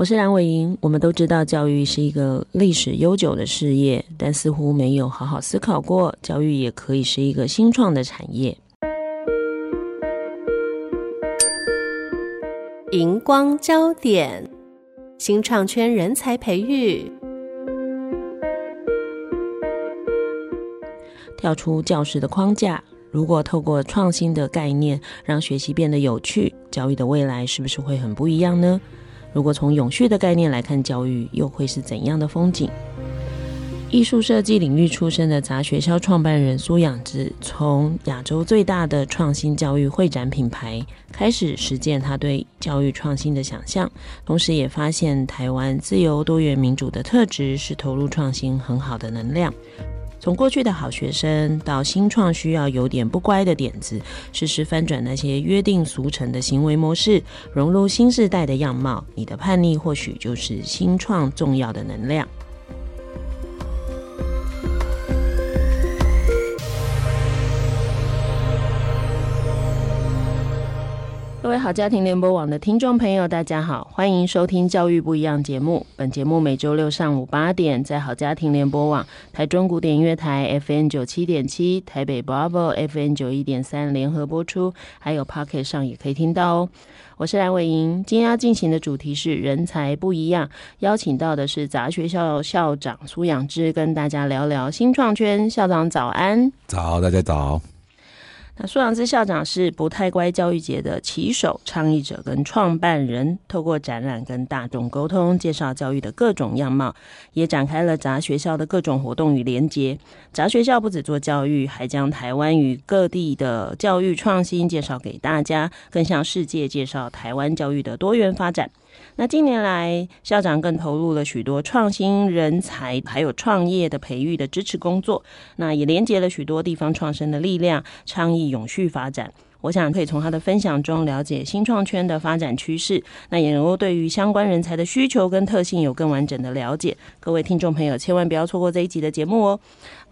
我是蓝伟莹。我们都知道教育是一个历史悠久的事业，但似乎没有好好思考过，教育也可以是一个新创的产业。荧光焦点，新创圈人才培育。跳出教室的框架，如果透过创新的概念，让学习变得有趣，教育的未来是不是会很不一样呢？如果从永续的概念来看教育，又会是怎样的风景？艺术设计领域出身的杂学校创办人苏仰之，从亚洲最大的创新教育会展品牌开始实践他对教育创新的想象，同时也发现台湾自由多元民主的特质是投入创新很好的能量。从过去的好学生到新创需要有点不乖的点子，试试翻转那些约定俗成的行为模式，融入新时代的样貌。你的叛逆或许就是新创重要的能量。好家庭联播网的听众朋友，大家好，欢迎收听《教育不一样》节目。本节目每周六上午八点在好家庭联播网、台中古典音乐台 FM 九七点七、台北 Bravo FM 九一点三联合播出，还有 Pocket 上也可以听到哦。我是蓝伟莹，今天要进行的主题是人才不一样，邀请到的是杂学校校长苏养之，跟大家聊聊新创圈。校长早安，早，大家早。那苏仰之校长是不太乖教育节的旗手、倡议者跟创办人，透过展览跟大众沟通，介绍教育的各种样貌，也展开了杂学校的各种活动与连结。杂学校不止做教育，还将台湾与各地的教育创新介绍给大家，更向世界介绍台湾教育的多元发展。那近年来，校长更投入了许多创新人才，还有创业的培育的支持工作。那也连接了许多地方创生的力量，倡议永续发展。我想可以从他的分享中了解新创圈的发展趋势，那也能够对于相关人才的需求跟特性有更完整的了解。各位听众朋友，千万不要错过这一集的节目哦。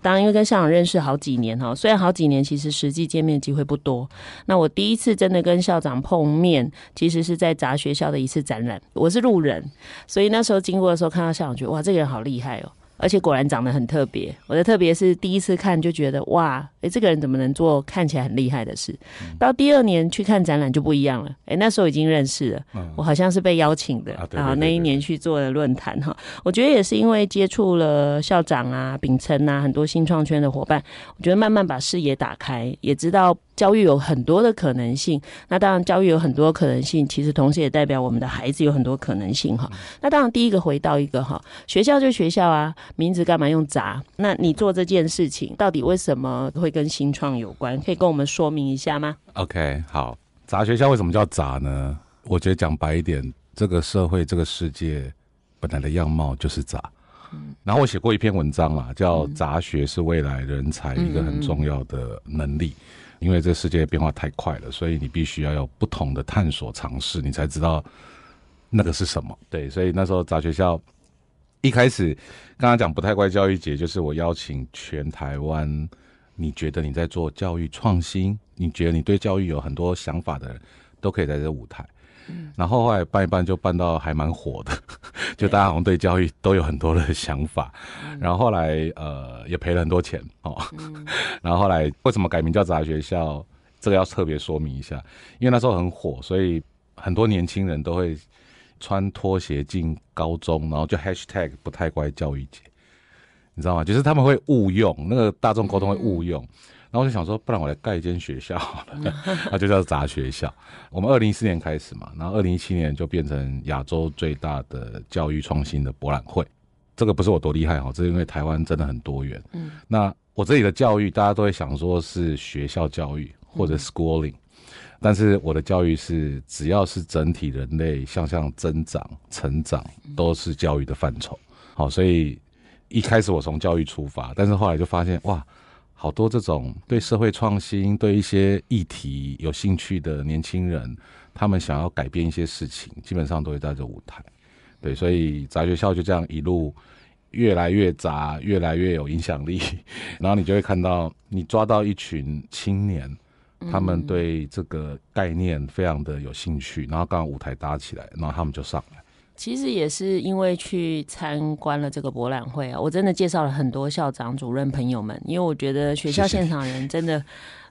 当然，因为跟校长认识好几年哈，虽然好几年，其实实际见面机会不多。那我第一次真的跟校长碰面，其实是在砸学校的一次展览，我是路人，所以那时候经过的时候看到校长，觉得哇，这个人好厉害哦。而且果然长得很特别，我的特别是第一次看就觉得哇，诶，这个人怎么能做看起来很厉害的事？到第二年去看展览就不一样了，诶，那时候已经认识了，我好像是被邀请的，然后那一年去做了论坛哈。我觉得也是因为接触了校长啊、秉承啊很多新创圈的伙伴，我觉得慢慢把视野打开，也知道。教育有很多的可能性，那当然教育有很多可能性，其实同时也代表我们的孩子有很多可能性哈。那当然第一个回到一个哈，学校就学校啊，名字干嘛用杂？那你做这件事情到底为什么会跟新创有关？可以跟我们说明一下吗？OK，好，杂学校为什么叫杂呢？我觉得讲白一点，这个社会这个世界本来的样貌就是杂。嗯，然后我写过一篇文章啦，叫《杂学是未来人才一个很重要的能力》。因为这世界变化太快了，所以你必须要有不同的探索尝试，你才知道那个是什么。对，所以那时候杂学校一开始刚刚讲不太怪教育节，就是我邀请全台湾，你觉得你在做教育创新，你觉得你对教育有很多想法的人，都可以在这舞台。然后后来办一办就办到还蛮火的，就大家好像对教育都有很多的想法。然后后来呃也赔了很多钱哦。然后后来为什么改名叫杂学校？这个要特别说明一下，因为那时候很火，所以很多年轻人都会穿拖鞋进高中，然后就 hashtag 不太乖教育节，你知道吗？就是他们会误用那个大众沟通会误用。然后我就想说，不然我来盖一间学校好了，那就叫杂学校。我们二零一四年开始嘛，然后二零一七年就变成亚洲最大的教育创新的博览会。这个不是我多厉害哈，这是因为台湾真的很多元。嗯，那我这里的教育，大家都会想说是学校教育或者 schooling，但是我的教育是只要是整体人类向上增长、成长，都是教育的范畴。好，所以。一开始我从教育出发，但是后来就发现哇，好多这种对社会创新、对一些议题有兴趣的年轻人，他们想要改变一些事情，基本上都会在这舞台。对，所以杂学校就这样一路越来越杂，越来越有影响力。然后你就会看到，你抓到一群青年，他们对这个概念非常的有兴趣，然后刚好舞台搭起来，然后他们就上来。其实也是因为去参观了这个博览会啊，我真的介绍了很多校长、主任朋友们，因为我觉得学校现场人真的。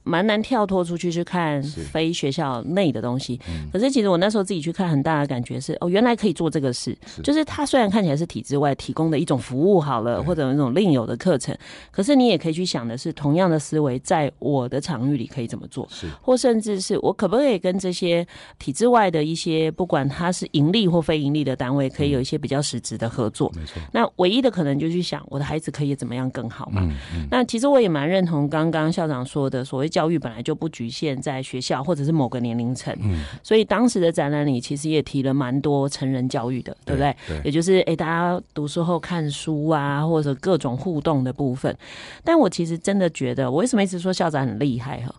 蛮难跳脱出去去看非学校内的东西，嗯，可是其实我那时候自己去看，很大的感觉是哦，原来可以做这个事。就是它虽然看起来是体制外提供的一种服务好了，或者那种另有的课程，可是你也可以去想的是，同样的思维在我的场域里可以怎么做，或甚至是我可不可以跟这些体制外的一些不管它是盈利或非盈利的单位，可以有一些比较实质的合作。没错。那唯一的可能就去想，我的孩子可以怎么样更好嘛？那其实我也蛮认同刚刚校长说的，所谓。教育本来就不局限在学校或者是某个年龄层，嗯，所以当时的展览里其实也提了蛮多成人教育的，对，对不对？对，也就是哎、欸，大家读书后看书啊，或者各种互动的部分。但我其实真的觉得，我为什么一直说校长很厉害哈？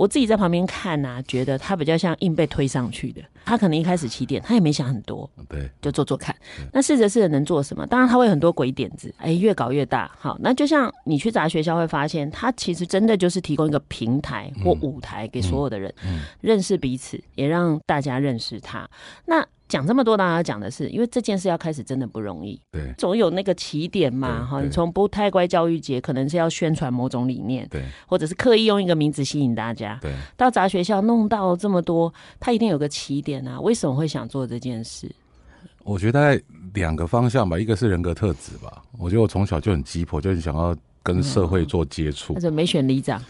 我自己在旁边看啊，觉得他比较像硬被推上去的。他可能一开始起点，他也没想很多，对，就做做看。那试着试着能做什么？当然他会很多鬼点子，哎，越搞越大。好，那就像你去杂学校会发现，他其实真的就是提供一个平台或舞台给所有的人、嗯嗯嗯、认识彼此，也让大家认识他。那。讲这么多，大家讲的是，因为这件事要开始真的不容易，对，总有那个起点嘛，哈，你从不太乖教育节可能是要宣传某种理念，对，或者是刻意用一个名字吸引大家，对，到杂学校弄到这么多，他一定有个起点啊，为什么会想做这件事？我觉得大概两个方向吧，一个是人格特质吧，我觉得我从小就很急迫，就很想要跟社会做接触，怎么没选里长？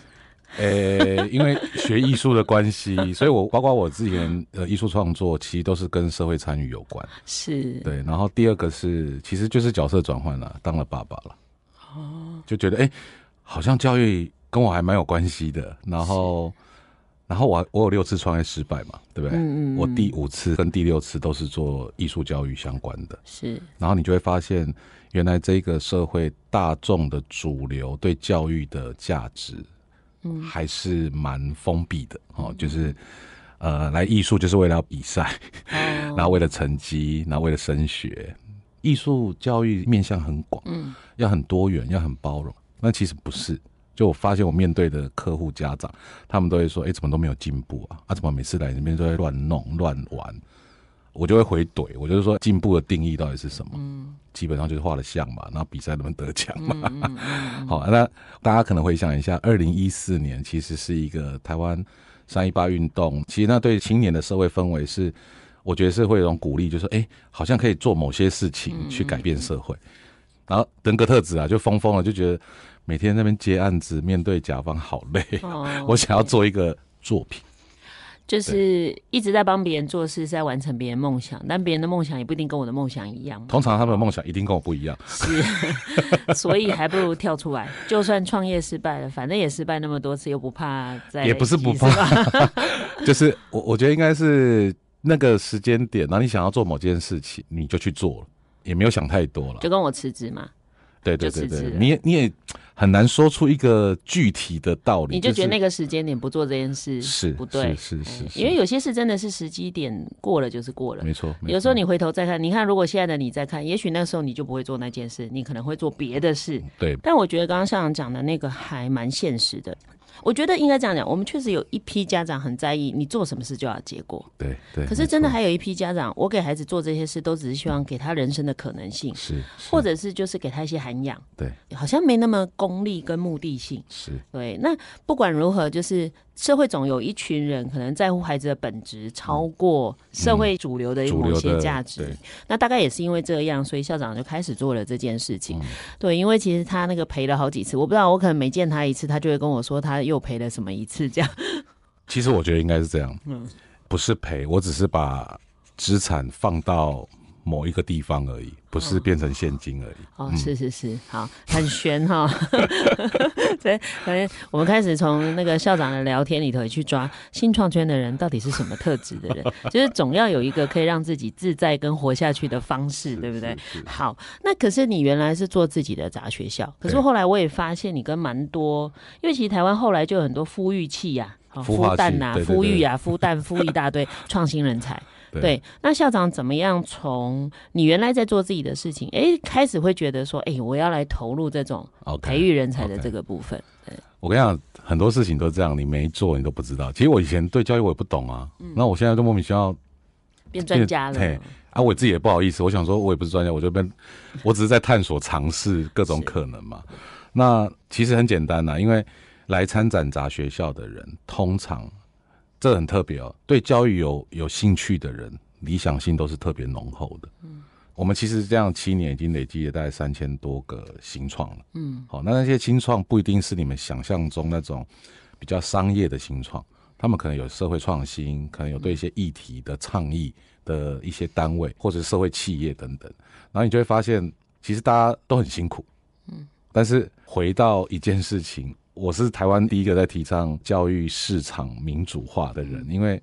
呃、欸，因为学艺术的关系，所以我包括我之前呃艺术创作，其实都是跟社会参与有关。是，对。然后第二个是，其实就是角色转换了，当了爸爸了，哦，就觉得哎、欸，好像教育跟我还蛮有关系的。然后，然后我我有六次创业失败嘛，对不对？嗯嗯。我第五次跟第六次都是做艺术教育相关的。是。然后你就会发现，原来这个社会大众的主流对教育的价值。嗯，还是蛮封闭的哦，就是，呃，来艺术就是为了要比赛，然后为了成绩，然后为了升学。艺术教育面向很广，嗯，要很多元，要很包容。那其实不是，就我发现我面对的客户家长，他们都会说，哎，怎么都没有进步啊？啊，怎么每次来这边都在乱弄乱玩？我就会回怼，我就是说进步的定义到底是什么？嗯，基本上就是画的像嘛，然后比赛能不能得奖嘛。嗯嗯嗯、好，那大家可能回想一下，二零一四年其实是一个台湾三一八运动，其实那对青年的社会氛围是，我觉得是会有一种鼓励，就是说，哎、欸，好像可以做某些事情去改变社会。然后人格特质啊，就疯疯了，就觉得每天在那边接案子，面对甲方好累，哦、我想要做一个作品。就是一直在帮别人做事，是在完成别人梦想，但别人的梦想也不一定跟我的梦想一样。通常他们的梦想一定跟我不一样，是，所以还不如跳出来。就算创业失败了，反正也失败那么多次，又不怕再。也不是不怕，是 就是我我觉得应该是那个时间点，然后你想要做某件事情，你就去做了，也没有想太多了，就跟我辞职嘛。对对对对，你也你也很难说出一个具体的道理。你就觉得那个时间点不做这件事是不对，是是是，因为有些事真的是时机点过了就是过了，没错。有时候你回头再看，你看如果现在的你再看，也许那时候你就不会做那件事，你可能会做别的事。对。但我觉得刚刚校长讲的那个还蛮现实的。我觉得应该这样讲，我们确实有一批家长很在意你做什么事就要结果，对对。可是真的还有一批家长，我给孩子做这些事，都只是希望给他人生的可能性，是，或者是就是给他一些涵养，对，好像没那么功利跟目的性，是对。那不管如何，就是。社会总有一群人可能在乎孩子的本质超过社会主流的某些价值，那大概也是因为这样，所以校长就开始做了这件事情。嗯、对，因为其实他那个赔了好几次，我不知道，我可能每见他一次，他就会跟我说他又赔了什么一次这样。其实我觉得应该是这样，嗯，不是赔，我只是把资产放到某一个地方而已，不是变成现金而已。哦，嗯、是是是，好，很悬哈。所以，可能我们开始从那个校长的聊天里头去抓新创圈的人到底是什么特质的人，就是总要有一个可以让自己自在跟活下去的方式，对不对？好，那可是你原来是做自己的杂学校，可是后来我也发现你跟蛮多，因为其实台湾后来就有很多孵育器呀、啊，孵蛋呐，孵育啊，孵蛋孵一大堆创新人才。对，对，那校长怎么样从你原来在做自己的事情，哎，开始会觉得说，哎，我要来投入这种培育人才的这个部分。Okay, okay. 我跟你讲，很多事情都这样，你没做你都不知道。其实我以前对教育我也不懂啊，嗯、那我现在就莫名其妙变专家了。对，啊，我自己也不好意思，我想说我也不是专家，我就变，我只是在探索尝试各种可能嘛。那其实很简单呐、啊，因为来参展杂学校的人通常。这很特别哦，对教育有有兴趣的人，理想性都是特别浓厚的。嗯，我们其实这样七年已经累积了大概三千多个新创了。嗯，好，那那些新创不一定是你们想象中那种比较商业的新创，他们可能有社会创新，可能有对一些议题的倡议的一些单位或者社会企业等等。然后你就会发现，其实大家都很辛苦。嗯，但是回到一件事情。我是台湾第一个在提倡教育市场民主化的人，因为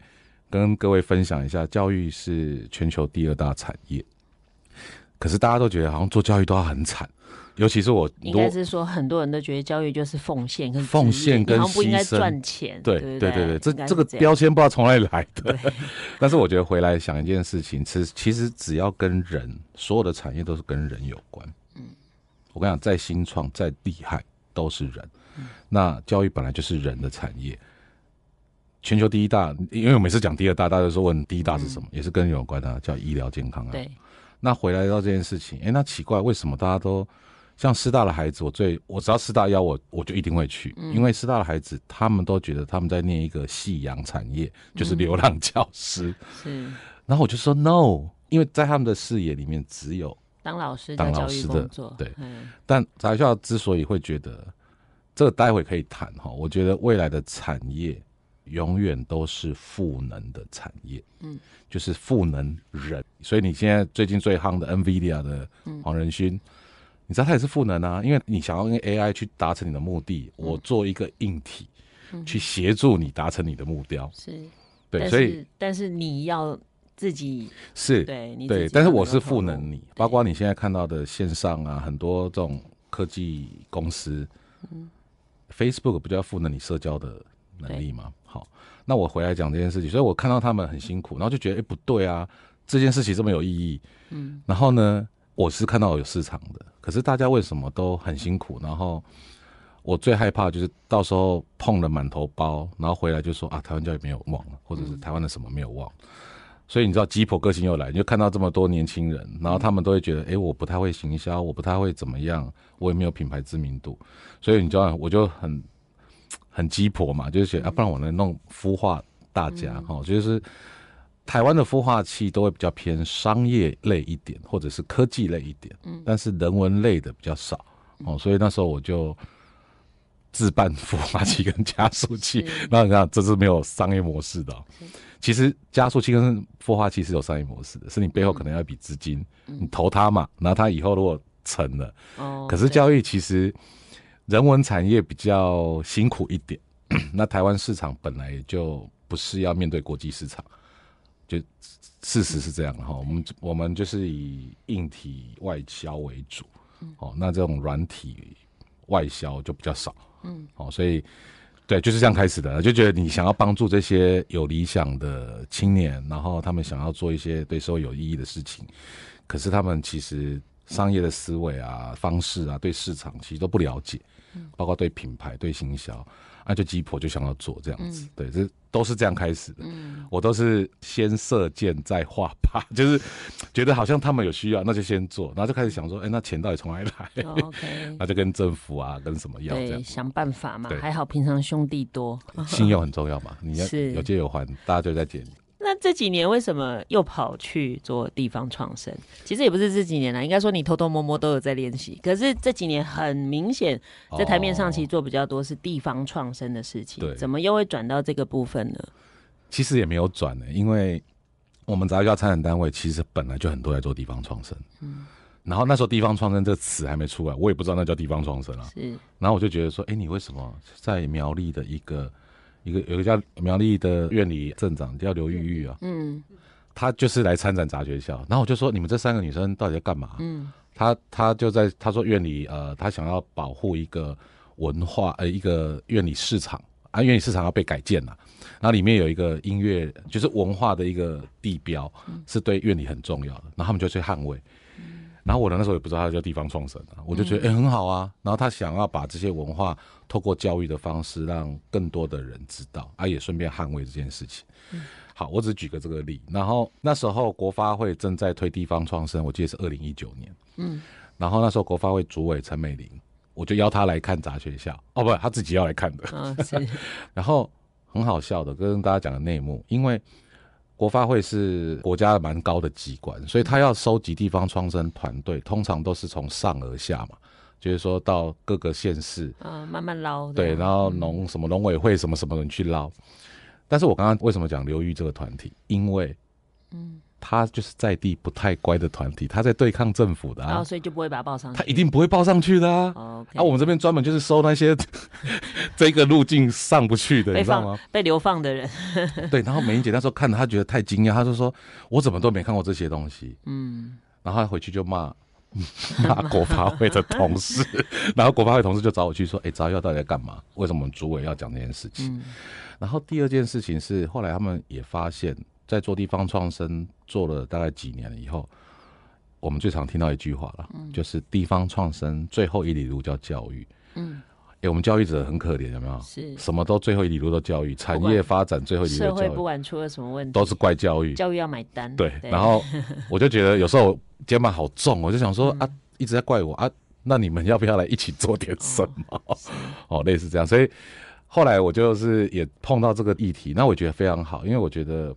跟各位分享一下，教育是全球第二大产业。可是大家都觉得好像做教育都要很惨，尤其是我，应该是说很多人都觉得教育就是奉献跟奉献跟牺牲，不应该赚钱。对对对对，这这个标签不知道从哪里来的。但是我觉得回来想一件事情，其实其实只要跟人，所有的产业都是跟人有关。嗯，我跟你讲，再新创再厉害，都是人。那教育本来就是人的产业，全球第一大，因为我每次讲第二大，大家都说问第一大是什么，嗯、也是跟人有关的，叫医疗健康啊。对。那回来到这件事情，哎、欸，那奇怪，为什么大家都像师大的孩子，我最我只要师大邀我，我就一定会去，嗯、因为师大的孩子他们都觉得他们在念一个夕阳产业，就是流浪教师。是、嗯。然后我就说 no，因为在他们的视野里面只有当老师、当老师的对。嗯、但杂学校之所以会觉得。这个待会可以谈哈，我觉得未来的产业永远都是赋能的产业，嗯，就是赋能人。所以你现在最近最夯的 NVIDIA 的黄仁勋，你知道他也是赋能啊，因为你想要用 AI 去达成你的目的，我做一个硬体去协助你达成你的目标，是，对，所以但是你要自己是对，你对，但是我是赋能你，包括你现在看到的线上啊，很多这种科技公司，嗯。Facebook 不就要赋能你社交的能力吗？好，那我回来讲这件事情，所以我看到他们很辛苦，然后就觉得，哎、欸，不对啊，这件事情这么有意义，嗯，然后呢，我是看到有市场的，可是大家为什么都很辛苦？然后我最害怕就是到时候碰了满头包，然后回来就说啊，台湾教育没有忘了，或者是台湾的什么没有忘。嗯所以你知道鸡婆个性又来，你就看到这么多年轻人，然后他们都会觉得，哎、欸，我不太会行销，我不太会怎么样，我也没有品牌知名度，所以你知道，我就很很鸡婆嘛，就是觉得啊，不然我能弄孵化大家哈，就是台湾的孵化器都会比较偏商业类一点，或者是科技类一点，但是人文类的比较少哦，所以那时候我就自办孵化器跟加速器，然后你看这是没有商业模式的、喔。其实加速器跟孵化器是有商业模式的，是你背后可能要一笔资金，嗯、你投它嘛，然后它以后如果成了，哦、可是教育其实人文产业比较辛苦一点，那台湾市场本来就不是要面对国际市场，就事实是这样哈，嗯、我们我们就是以硬体外销为主，哦、嗯，那这种软体外销就比较少，嗯，哦，所以。对，就是这样开始的，就觉得你想要帮助这些有理想的青年，然后他们想要做一些对社会有意义的事情，可是他们其实商业的思维啊、方式啊、对市场其实都不了解，包括对品牌、对行销。那、啊、就鸡婆就想要做这样子，嗯、对，这都是这样开始的。嗯、我都是先射箭再画靶，就是觉得好像他们有需要，那就先做，然后就开始想说，哎、欸，那钱到底从哪里来？哦、OK，那就跟政府啊，跟什么要这样想办法嘛。还好平常兄弟多，信用很重要嘛。你要 有借有还，大家就在借你。那这几年为什么又跑去做地方创生？其实也不是这几年啦，应该说你偷偷摸摸都有在练习。可是这几年很明显在台面上，其实做比较多是地方创生的事情。怎么又会转到这个部分呢？其实也没有转呢，因为我们杂学校参展单位其实本来就很多在做地方创生，嗯，然后那时候地方创生这个词还没出来，我也不知道那叫地方创生啊。是，然后我就觉得说，哎，你为什么在苗栗的一个一个有一个叫苗栗的院里镇长叫刘玉玉啊，嗯，他就是来参展杂学校，然后我就说，你们这三个女生到底在干嘛？嗯，他他就在他说院里呃，他想要保护一个文化呃一个院里市场。啊，院里市场要被改建了，然后里面有一个音乐，就是文化的一个地标，是对院里很重要的。然后他们就去捍卫。然后我那时候也不知道他叫地方创生啊，我就觉得哎、欸、很好啊。然后他想要把这些文化透过教育的方式，让更多的人知道，啊也顺便捍卫这件事情。好，我只举个这个例。然后那时候国发会正在推地方创生，我记得是二零一九年。嗯。然后那时候国发会主委陈美玲。我就邀他来看杂学校哦，不，他自己要来看的。哦、然后很好笑的，跟大家讲个内幕，因为国发会是国家蛮高的机关，所以他要收集地方创生团队，通常都是从上而下嘛，就是说到各个县市啊、哦，慢慢捞。对，然后农什么农委会什么什么人去捞。但是我刚刚为什么讲流域这个团体？因为嗯。他就是在地不太乖的团体，他在对抗政府的啊，哦、所以就不会把他报上去。他一定不会报上去的啊！哦 okay、啊，我们这边专门就是收那些 这个路径上不去的，你知道吗？被流放的人。对，然后美英姐那时候看了，他觉得太惊讶，他就说：“我怎么都没看过这些东西。”嗯，然后他回去就骂 骂国发会的同事，然后国发会同事就找我去说：“哎、欸，杂校到底在干嘛？为什么我们主委要讲这件事情？”嗯、然后第二件事情是，后来他们也发现。在做地方创生做了大概几年了以后，我们最常听到一句话了，嗯、就是地方创生最后一里路叫教育。嗯，哎、欸，我们教育者很可怜，有没有？是，什么都最后一里路都教育，产业发展最后一里路教育。社会不管出了什么问题，都是怪教育。教育要买单。对，对然后 我就觉得有时候肩膀好重，我就想说、嗯、啊，一直在怪我啊，那你们要不要来一起做点什么？哦，哦，类似这样，所以后来我就是也碰到这个议题，那我觉得非常好，因为我觉得。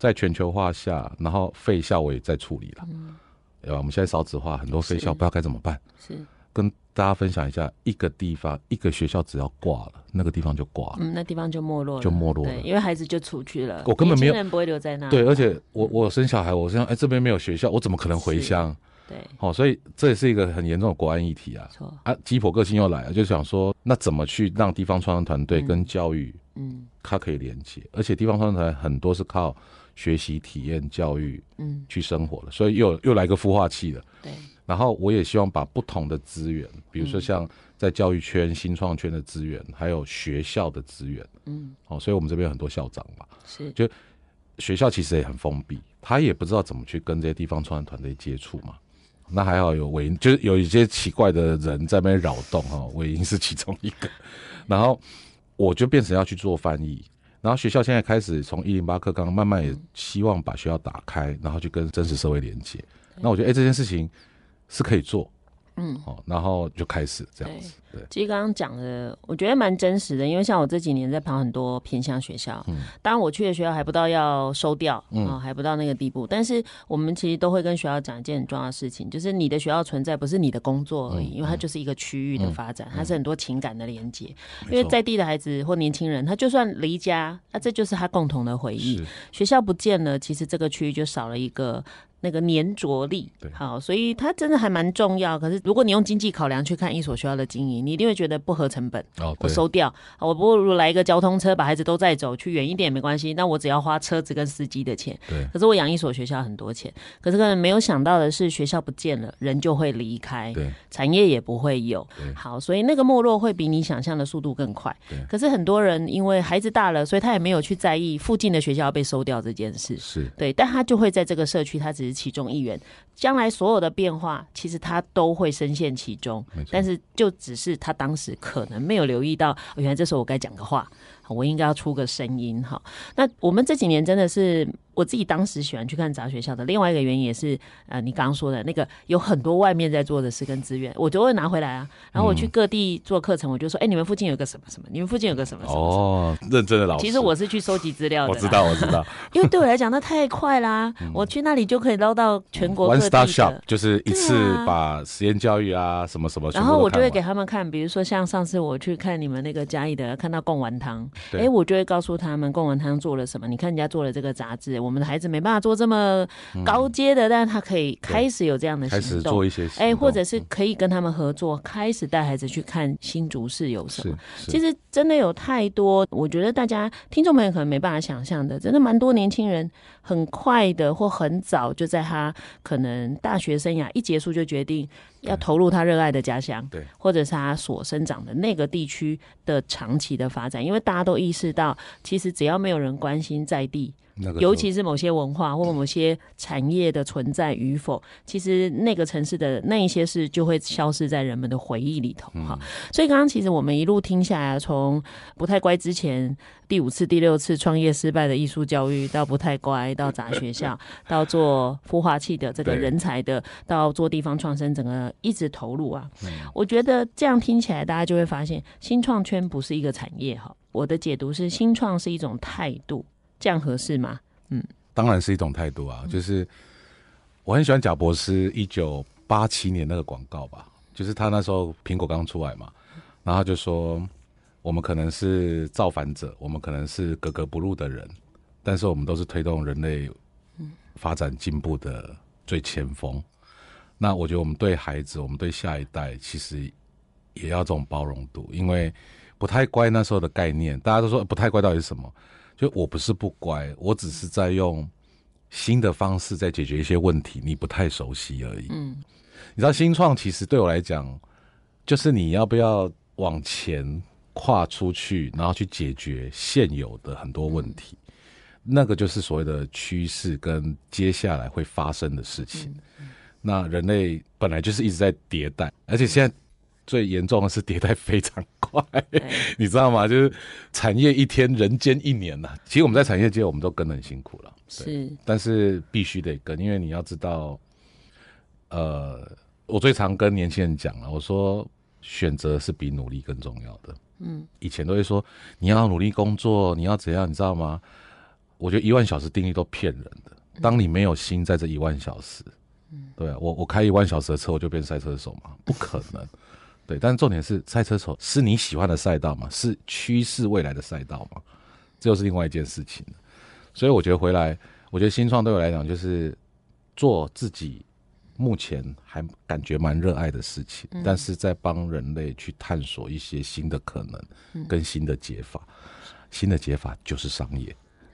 在全球化下，然后废校我也在处理了，嗯，对吧？我们现在少子化，很多废校不知道该怎么办。是，跟大家分享一下，一个地方一个学校只要挂了，那个地方就挂了，嗯，那地方就没落了，就没落了，对，因为孩子就出去了，我根本没有人不会留在那。对，而且我我生小孩，我想哎，这边没有学校，我怎么可能回乡？对，好，所以这也是一个很严重的国安议题啊。错啊，鸡婆个性又来了，就想说，那怎么去让地方创生团队跟教育，嗯，它可以连接，而且地方创生团很多是靠。学习、体验、教育，嗯，去生活了，嗯、所以又又来个孵化器了。对，然后我也希望把不同的资源，比如说像在教育圈、新创圈的资源，还有学校的资源，嗯，好，所以我们这边有很多校长嘛，是，就学校其实也很封闭，他也不知道怎么去跟这些地方创业团队接触嘛。那还好有伟英，就是有一些奇怪的人在那边扰动哈，伟英是其中一个，然后我就变成要去做翻译。然后学校现在开始从一零八课纲慢慢也希望把学校打开，然后去跟真实社会连接。那我觉得，哎，这件事情是可以做。嗯，好，然后就开始这样子。对，其实刚刚讲的，我觉得蛮真实的，因为像我这几年在跑很多偏向学校，嗯，当然我去的学校还不到要收掉，嗯，还不到那个地步，但是我们其实都会跟学校讲一件很重要的事情，就是你的学校存在不是你的工作而已，因为它就是一个区域的发展，它是很多情感的连接。因为在地的孩子或年轻人，他就算离家，那这就是他共同的回忆。学校不见了，其实这个区域就少了一个。那个粘着力，对好，所以它真的还蛮重要。可是如果你用经济考量去看一所学校的经营，你一定会觉得不合成本。哦，我收掉，我不如来一个交通车把孩子都载走，去远一点也没关系。那我只要花车子跟司机的钱。对。可是我养一所学校很多钱，可是可能没有想到的是，学校不见了，人就会离开，对，产业也不会有。好，所以那个没落会比你想象的速度更快。对。可是很多人因为孩子大了，所以他也没有去在意附近的学校被收掉这件事。是。对，但他就会在这个社区，他只是其中一员，将来所有的变化，其实他都会深陷其中。但是就只是他当时可能没有留意到，原来这时候我该讲个话，我应该要出个声音哈。那我们这几年真的是。我自己当时喜欢去看杂学校的另外一个原因也是，呃，你刚刚说的那个有很多外面在做的事跟资源，我就会拿回来啊。然后我去各地做课程，我就说，哎、你们附近有个什么什么？你们附近有个什么什么？哦，认真的老师。其实我是去收集资料的。我知道，我知道。因为对我来讲，那太快啦！嗯、我去那里就可以捞到全国各地的。One Stop Shop 就是一次把实验教育啊什么什么。然后我就会给他们看，比如说像上次我去看你们那个嘉义的，看到贡丸汤，哎，我就会告诉他们，贡文汤做了什么？你看人家做了这个杂志，我们的孩子没办法做这么高阶的，嗯、但是他可以开始有这样的行动，开始做一些，哎，或者是可以跟他们合作，嗯、开始带孩子去看新竹市有什么。其实真的有太多，我觉得大家听众朋友可能没办法想象的，真的蛮多年轻人很快的或很早就在他可能大学生涯一结束就决定。要投入他热爱的家乡，对，或者是他所生长的那个地区的长期的发展，因为大家都意识到，其实只要没有人关心在地。尤其是某些文化 或某些产业的存在与否，其实那个城市的那一些事就会消失在人们的回忆里头哈。所以刚刚其实我们一路听下来，从不太乖之前第五次、第六次创业失败的艺术教育，到不太乖，到砸学校，到做孵化器的这个人才的，到做地方创生，整个一直投入啊。我觉得这样听起来，大家就会发现新创圈不是一个产业哈。我的解读是，新创是一种态度。这样合适吗？嗯，当然是一种态度啊。就是我很喜欢贾博士一九八七年那个广告吧，就是他那时候苹果刚出来嘛，然后就说我们可能是造反者，我们可能是格格不入的人，但是我们都是推动人类发展进步的最前锋。那我觉得我们对孩子，我们对下一代，其实也要这种包容度，因为不太乖那时候的概念，大家都说不太乖到底是什么？就我不是不乖，我只是在用新的方式在解决一些问题，你不太熟悉而已。嗯，你知道新创其实对我来讲，就是你要不要往前跨出去，然后去解决现有的很多问题，那个就是所谓的趋势跟接下来会发生的事情。那人类本来就是一直在迭代，而且现在。最严重的是迭代非常快，你知道吗？就是产业一天，人间一年呐、啊。其实我们在产业界，我们都跟得很辛苦了，是，但是必须得跟，因为你要知道，呃，我最常跟年轻人讲了，我说选择是比努力更重要的。嗯，以前都会说你要努力工作，你要怎样，你知道吗？我觉得一万小时定律都骗人的。当你没有心在这一万小时，嗯，对啊，我我开一万小时的车，我就变赛车手嘛？不可能。对，但是重点是赛车手是你喜欢的赛道吗？是趋势未来的赛道吗？这又是另外一件事情。所以我觉得回来，我觉得新创对我来讲就是做自己目前还感觉蛮热爱的事情，嗯、但是在帮人类去探索一些新的可能跟新的解法。嗯、新的解法就是商业。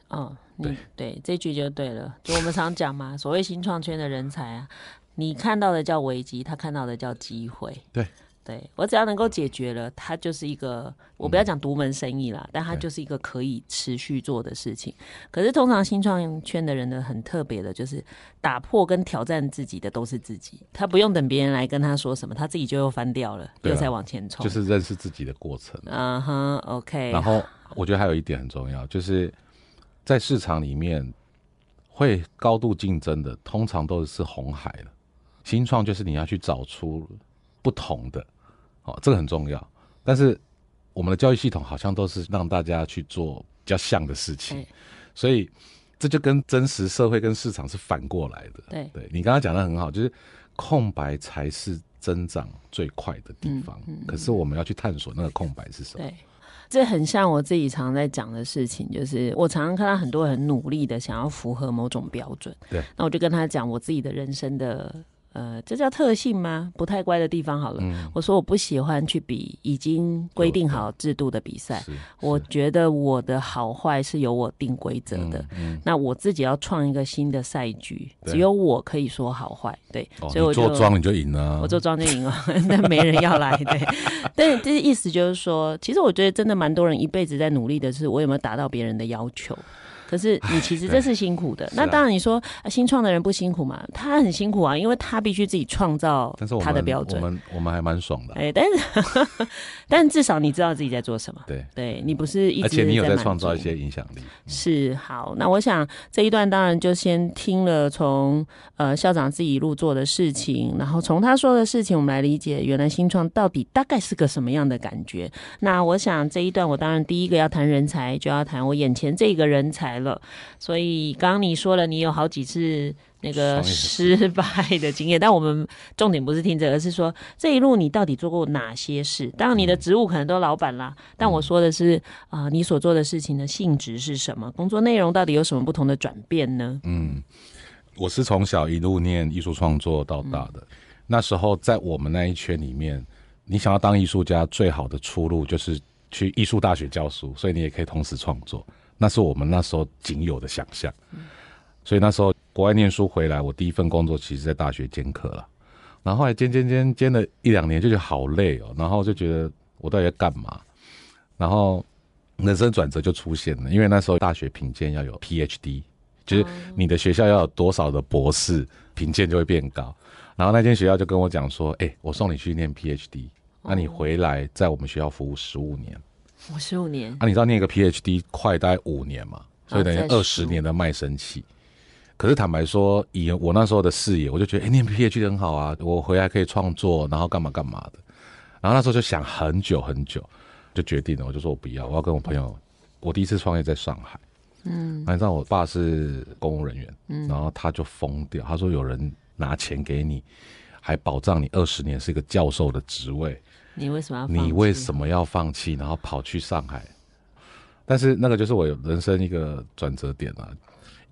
哦，对对，这句就对了。就我们常讲嘛，所谓新创圈的人才啊，你看到的叫危机，他看到的叫机会。对。对，我只要能够解决了，它就是一个，我不要讲独门生意啦，嗯、但它就是一个可以持续做的事情。可是通常新创圈的人呢，很特别的，就是打破跟挑战自己的都是自己，他不用等别人来跟他说什么，他自己就又翻掉了，啊、又再往前冲，就是认识自己的过程。嗯哼、uh-huh，OK。然后我觉得还有一点很重要，就是在市场里面会高度竞争的，通常都是红海了。新创就是你要去找出不同的。哦，这个很重要，但是我们的教育系统好像都是让大家去做比较像的事情，欸、所以这就跟真实社会跟市场是反过来的。对，对你刚刚讲的很好，就是空白才是增长最快的地方。嗯嗯、可是我们要去探索那个空白是什么？对，这很像我自己常常在讲的事情，就是我常常看到很多人很努力的想要符合某种标准。对，那我就跟他讲我自己的人生的。呃，这叫特性吗？不太乖的地方好了。嗯、我说我不喜欢去比已经规定好制度的比赛。我觉得我的好坏是由我定规则的。嗯嗯、那我自己要创一个新的赛局，只有我可以说好坏。对，哦、所以我就做庄你就赢了。我做庄就赢了，但没人要来。对，但这意思就是说，其实我觉得真的蛮多人一辈子在努力的是，我有没有达到别人的要求。可是你其实 这是辛苦的，那当然你说新创的人不辛苦嘛？他很辛苦啊，因为他必须自己创造他的标准。我们我们还蛮爽的，哎，但是但至少你知道自己在做什么。对，对你不是一直，而且你有在创造一些影响力。是好，那我想这一段当然就先听了从呃校长自己一路做的事情，然后从他说的事情，我们来理解原来新创到底大概是个什么样的感觉。那我想这一段我当然第一个要谈人才，就要谈我眼前这个人才。了，所以刚刚你说了，你有好几次那个失败的经验，但我们重点不是听这个，而是说这一路你到底做过哪些事？当然，你的职务可能都老板啦，嗯、但我说的是啊、呃，你所做的事情的性质是什么？工作内容到底有什么不同的转变呢？嗯，我是从小一路念艺术创作到大的，嗯、那时候在我们那一圈里面，你想要当艺术家，最好的出路就是去艺术大学教书，所以你也可以同时创作，那是我们那时候仅有的想象。所以那时候。国外念书回来，我第一份工作其实在大学兼课了，然后后来兼兼兼兼了一两年，就觉得好累哦，然后就觉得我到底在干嘛？然后人生转折就出现了，因为那时候大学评鉴要有 PhD，就是你的学校要有多少的博士，评鉴就会变高。然后那间学校就跟我讲说：“哎，我送你去念 PhD，那你回来在我们学校服务十五年。”我十五年？啊，你知道念一个 PhD 快大概五年嘛？所以等于二十年的卖身契。可是坦白说，以我那时候的视野，我就觉得，哎、欸，念 PhD 很好啊，我回来可以创作，然后干嘛干嘛的。然后那时候就想很久很久，就决定了，我就说我不要，我要跟我朋友。我第一次创业在上海，嗯，你知道我爸是公务人员，嗯，然后他就疯掉，他说有人拿钱给你，还保障你二十年是一个教授的职位，你为什么要？你为什么要放弃，然后跑去上海？但是那个就是我人生一个转折点啊。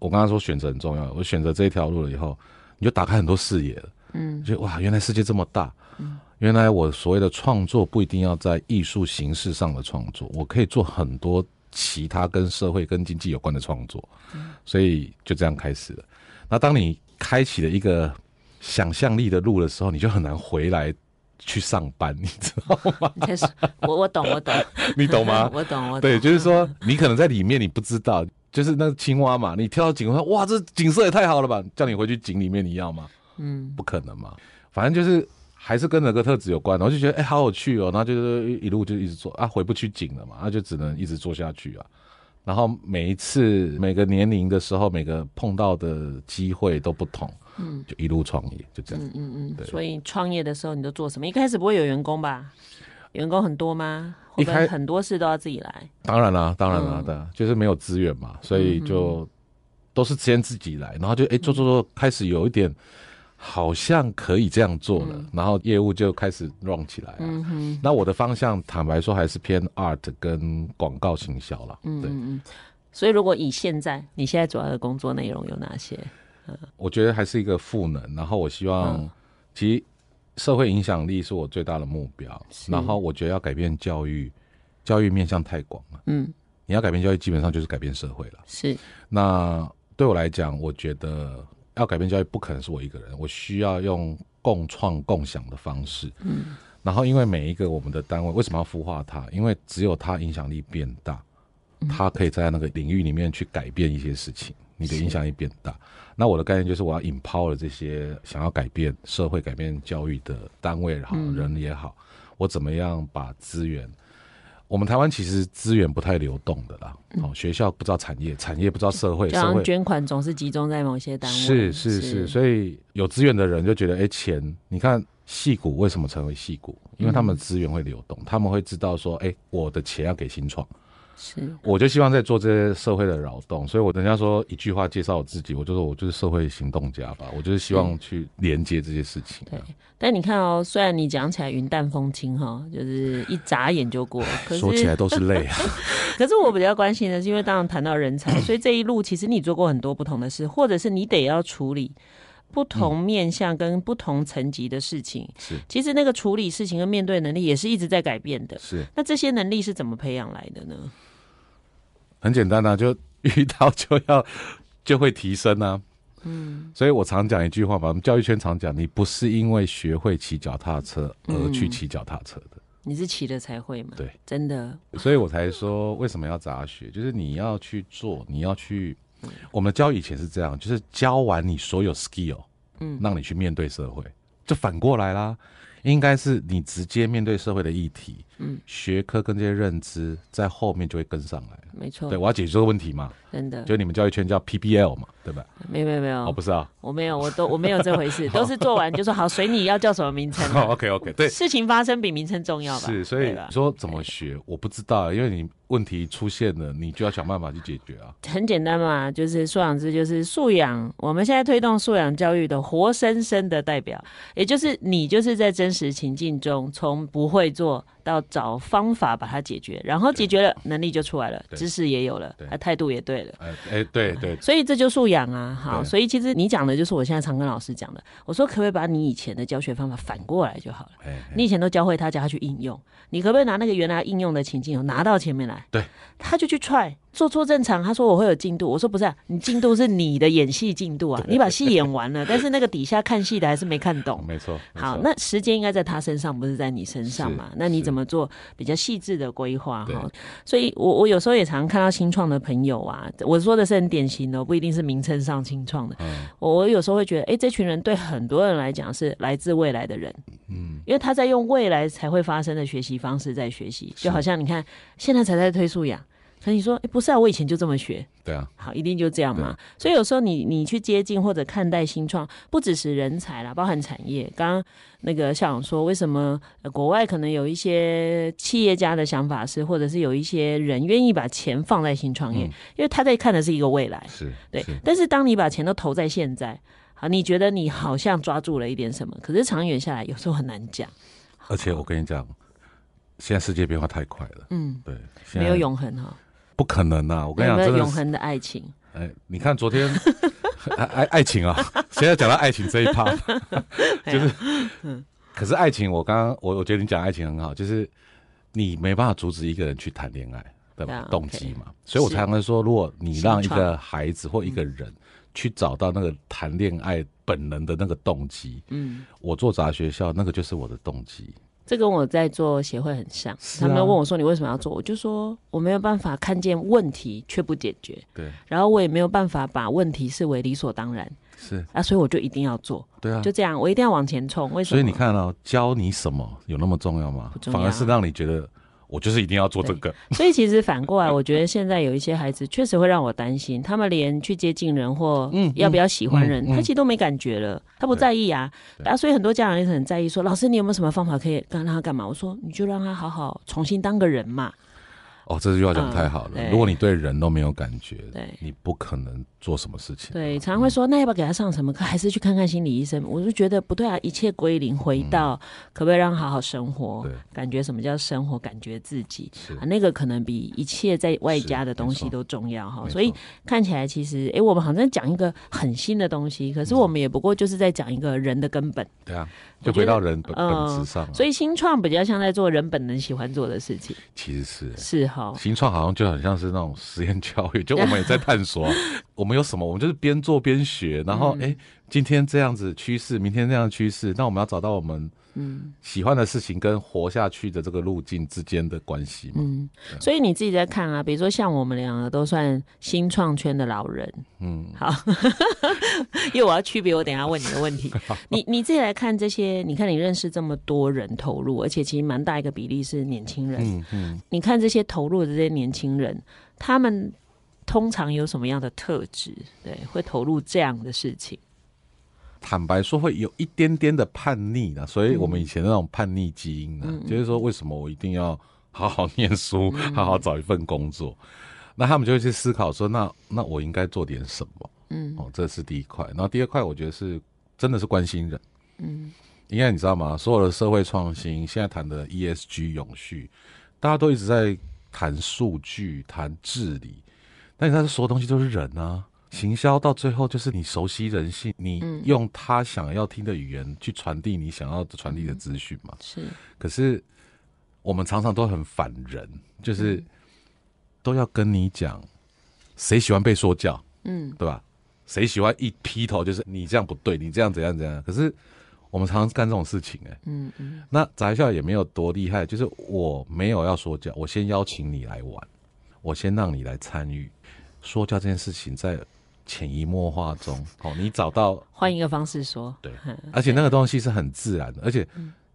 我刚刚说选择很重要，我选择这一条路了以后，你就打开很多视野了。嗯，就哇，原来世界这么大。嗯，原来我所谓的创作不一定要在艺术形式上的创作，我可以做很多其他跟社会、跟经济有关的创作。嗯，所以就这样开始了。那当你开启了一个想象力的路的时候，你就很难回来去上班，你知道吗？我我懂，我懂，你懂吗？我懂，我懂。对，就是说你可能在里面你不知道。就是那个青蛙嘛，你跳到井上，哇，这景色也太好了吧！叫你回去井里面，你要吗？嗯，不可能嘛。反正就是还是跟那个特质有关，我就觉得哎、欸，好有趣哦。然后就是一路就一直做啊，回不去井了嘛，那就只能一直做下去啊。然后每一次每个年龄的时候，每个碰到的机会都不同，嗯，就一路创业，就这样。嗯嗯嗯。对。所以创业的时候你都做什么？一开始不会有员工吧？员工很多吗？会不会很多事都要自己来？当然啦，当然啦，对，就是没有资源嘛，所以就都是先自己来，然后就哎做做做，开始有一点好像可以这样做了，然后业务就开始 run 起来。嗯哼，那我的方向坦白说还是偏 art 跟广告行销了。嗯嗯，所以如果以现在你现在主要的工作内容有哪些？我觉得还是一个赋能，然后我希望其实。社会影响力是我最大的目标，然后我觉得要改变教育，教育面向太广了。嗯，你要改变教育，基本上就是改变社会了。是，那对我来讲，我觉得要改变教育不可能是我一个人，我需要用共创共享的方式。嗯，然后因为每一个我们的单位为什么要孵化它？因为只有它影响力变大，它可以在那个领域里面去改变一些事情，你的影响力变大。那我的概念就是，我要 empower 这些想要改变社会、改变教育的单位也好，嗯、人也好，我怎么样把资源？我们台湾其实资源不太流动的啦。哦、嗯，学校不知道产业，产业不知道社会，社会捐款总是集中在某些单位。是是是，是所以有资源的人就觉得，哎、欸，钱，你看戏谷为什么成为戏谷？因为他们资源会流动，嗯、他们会知道说，哎、欸，我的钱要给新创。是，我就希望在做这些社会的扰动，所以我人家说一句话介绍我自己，我就说我就是社会行动家吧，我就是希望去连接这些事情。对，但你看哦，虽然你讲起来云淡风轻哈，就是一眨眼就过，可是说起来都是泪啊。可是我比较关心的是，因为当然谈到人才，所以这一路其实你做过很多不同的事，或者是你得要处理不同面向跟不同层级的事情。是，其实那个处理事情跟面对能力也是一直在改变的。是，那这些能力是怎么培养来的呢？很简单啊，就遇到就要 就会提升啊。嗯，所以我常讲一句话嘛，我们教育圈常讲，你不是因为学会骑脚踏车而去骑脚踏车的，嗯，你是骑了才会嘛？对，真的。所以我才说为什么要杂学，就是你要去做，你要去。我们教以前是这样，就是教完你所有 skill，嗯，让你去面对社会，就反过来啦。应该是你直接面对社会的议题，嗯，学科跟这些认知在后面就会跟上来。没错，对，我要解决这个问题嘛。真的，就你们教育圈叫 PBL 嘛，对吧？没有没有没有，哦，不是啊，我没有，我都我没有这回事，都是做完就说好，随你要叫什么名称。OK OK，对，事情发生比名称重要吧？是，所以你说怎么学，我不知道，因为你问题出现了，你就要想办法去解决啊。很简单嘛，就是素养之，就是素养。我们现在推动素养教育的活生生的代表，也就是你，就是在真实情境中，从不会做到找方法把它解决，然后解决了，能力就出来了，知识也有了，啊，态度也对了。哎哎，对对，所以这就素养啊。好，所以其实你讲的就是我现在常跟老师讲的。我说可不可以把你以前的教学方法反过来就好了？你以前都教会他，叫他去应用，你可不可以拿那个原来应用的情境拿到前面来？对，他就去 try。做错正常，他说我会有进度，我说不是啊，你进度是你的演戏进度啊，你把戏演完了，但是那个底下看戏的还是没看懂。没错。好，那时间应该在他身上，不是在你身上嘛？那你怎么做比较细致的规划哈？所以我我有时候也常常看到新创的朋友啊，我说的是很典型的，不一定是名称上新创的。嗯。我有时候会觉得，哎、欸，这群人对很多人来讲是来自未来的人。嗯。因为他在用未来才会发生的学习方式在学习，就好像你看，现在才在推素养。可是你说，哎、欸，不是啊，我以前就这么学。对啊，好，一定就这样嘛。所以有时候你你去接近或者看待新创，不只是人才啦，包含产业。刚刚那个校长说，为什么国外可能有一些企业家的想法是，或者是有一些人愿意把钱放在新创业，嗯，因为他在看的是一个未来。是，对。但是当你把钱都投在现在，好，你觉得你好像抓住了一点什么，可是长远下来，有时候很难讲。而且我跟你讲，现在世界变化太快了。嗯，对，没有永恒哈。不可能啊！我跟你讲，有没有永恒的爱情？哎，你看昨天爱爱 爱情啊，现在讲到爱情这一趴，就是，可是爱情，我刚刚我我觉得你讲爱情很好，就是你没办法阻止一个人去谈恋爱的动机嘛，所以我常常说，如果你让一个孩子或一个人去找到那个谈恋爱本能的那个动机，嗯，我做杂学校，那个就是我的动机。这跟我在做协会很像，啊、他们问我说：“你为什么要做？”我就说：“我没有办法看见问题却不解决，对，然后我也没有办法把问题视为理所当然，是啊，所以我就一定要做，对啊，就这样，我一定要往前冲。为什么？所以你看哦，教你什么有那么重要吗？不重要，反而是让你觉得。”我就是一定要做这个，所以其实反过来，我觉得现在有一些孩子确实会让我担心，他们连去接近人或要不要喜欢人，他其实都没感觉了，他不在意啊。啊，所以很多家长也很在意，说老师你有没有什么方法可以让他干嘛？我说你就让他好好重新当个人嘛。哦，这句话讲太好了。嗯、如果你对人都没有感觉，对，你不可能做什么事情。对，常常会说，嗯、那要不要给他上什么课？还是去看看心理医生？我就觉得不对啊，一切归零，回到可不可以让他好好生活？感觉什么叫生活？感觉自己是啊，那个可能比一切在外加的东西都重要哈。所以看起来其实，哎、欸，我们好像讲一个很新的东西，可是我们也不过就是在讲一个人的根本。对啊。就回到人本本质上、呃，所以新创比较像在做人本能喜欢做的事情。其实是是哈，新创好像就很像是那种实验教育，就我们也在探索 我们有什么，我们就是边做边学，然后哎、嗯欸，今天这样子趋势，明天那样趋势，那我们要找到我们。嗯，喜欢的事情跟活下去的这个路径之间的关系嘛。嗯，所以你自己在看啊，比如说像我们两个都算新创圈的老人。嗯，好，因为我要区别，我等一下问你的问题。你你自己来看这些，你看你认识这么多人投入，而且其实蛮大一个比例是年轻人。嗯嗯，你看这些投入的这些年轻人，他们通常有什么样的特质？对，会投入这样的事情。坦白说，会有一点点的叛逆的，所以我们以前那种叛逆基因呢，嗯、就是说，为什么我一定要好好念书，嗯、好好找一份工作？那他们就会去思考说，那那我应该做点什么？嗯，哦，这是第一块。然后第二块，我觉得是真的是关心人。嗯，因为你知道吗？所有的社会创新，现在谈的 ESG 永续，大家都一直在谈数据、谈治理，但是他所有东西都是人啊。行销到最后就是你熟悉人性，你用他想要听的语言去传递你想要传递的资讯嘛。是，可是我们常常都很反人，就是都要跟你讲，谁喜欢被说教？嗯，对吧？谁喜欢一劈头就是你这样不对，你这样怎样怎样？可是我们常常干这种事情，欸，哎，嗯嗯。那宅校也没有多厉害，就是我没有要说教，我先邀请你来玩，我先让你来参与说教这件事情，在。潜移默化中，哦，你找到换一个方式说，对，而且那个东西是很自然的，而且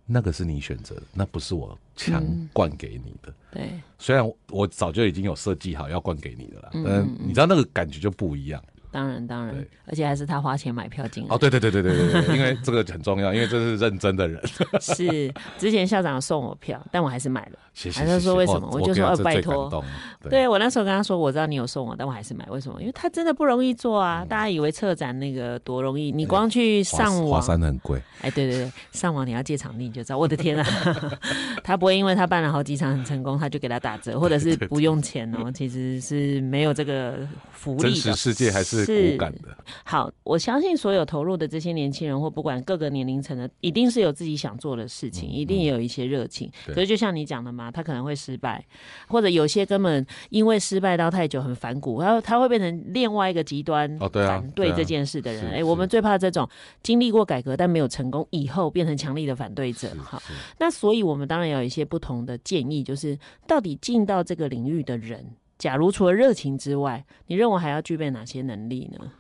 那个是你选择的，那不是我强灌给你的。嗯、对，虽然我早就已经有设计好要灌给你的了，嗯、但你知道那个感觉就不一样。当然，当然，而且还是他花钱买票进来。哦，对对对对对对对，因为这个很重要，因为这是认真的人。是，之前校长送我票，但我还是买了。谢谢。还是说为什么？我就说拜托。对，我那时候跟他说，我知道你有送我，但我还是买。为什么？因为他真的不容易做啊！大家以为策展那个多容易，你光去上网，华山很贵。哎，对对对，上网你要借场地你就知道。我的天啊，他不会因为他办了好几场很成功，他就给他打折，或者是不用钱哦。其实是没有这个福利的。真实世界还是骨感的。好，我相信所有投入的这些年轻人，或不管各个年龄层的，一定是有自己想做的事情，嗯、一定也有一些热情。所以、嗯、就像你讲的嘛，他可能会失败，或者有些根本因为失败到太久很反骨，然后他会变成另外一个极端反对这件事的人。哎、哦啊啊欸，我们最怕这种经历过改革但没有成功以后变成强力的反对者。好，那所以我们当然有一些不同的建议，就是到底进到这个领域的人，假如除了热情之外，你认为还要具备哪些能力呢？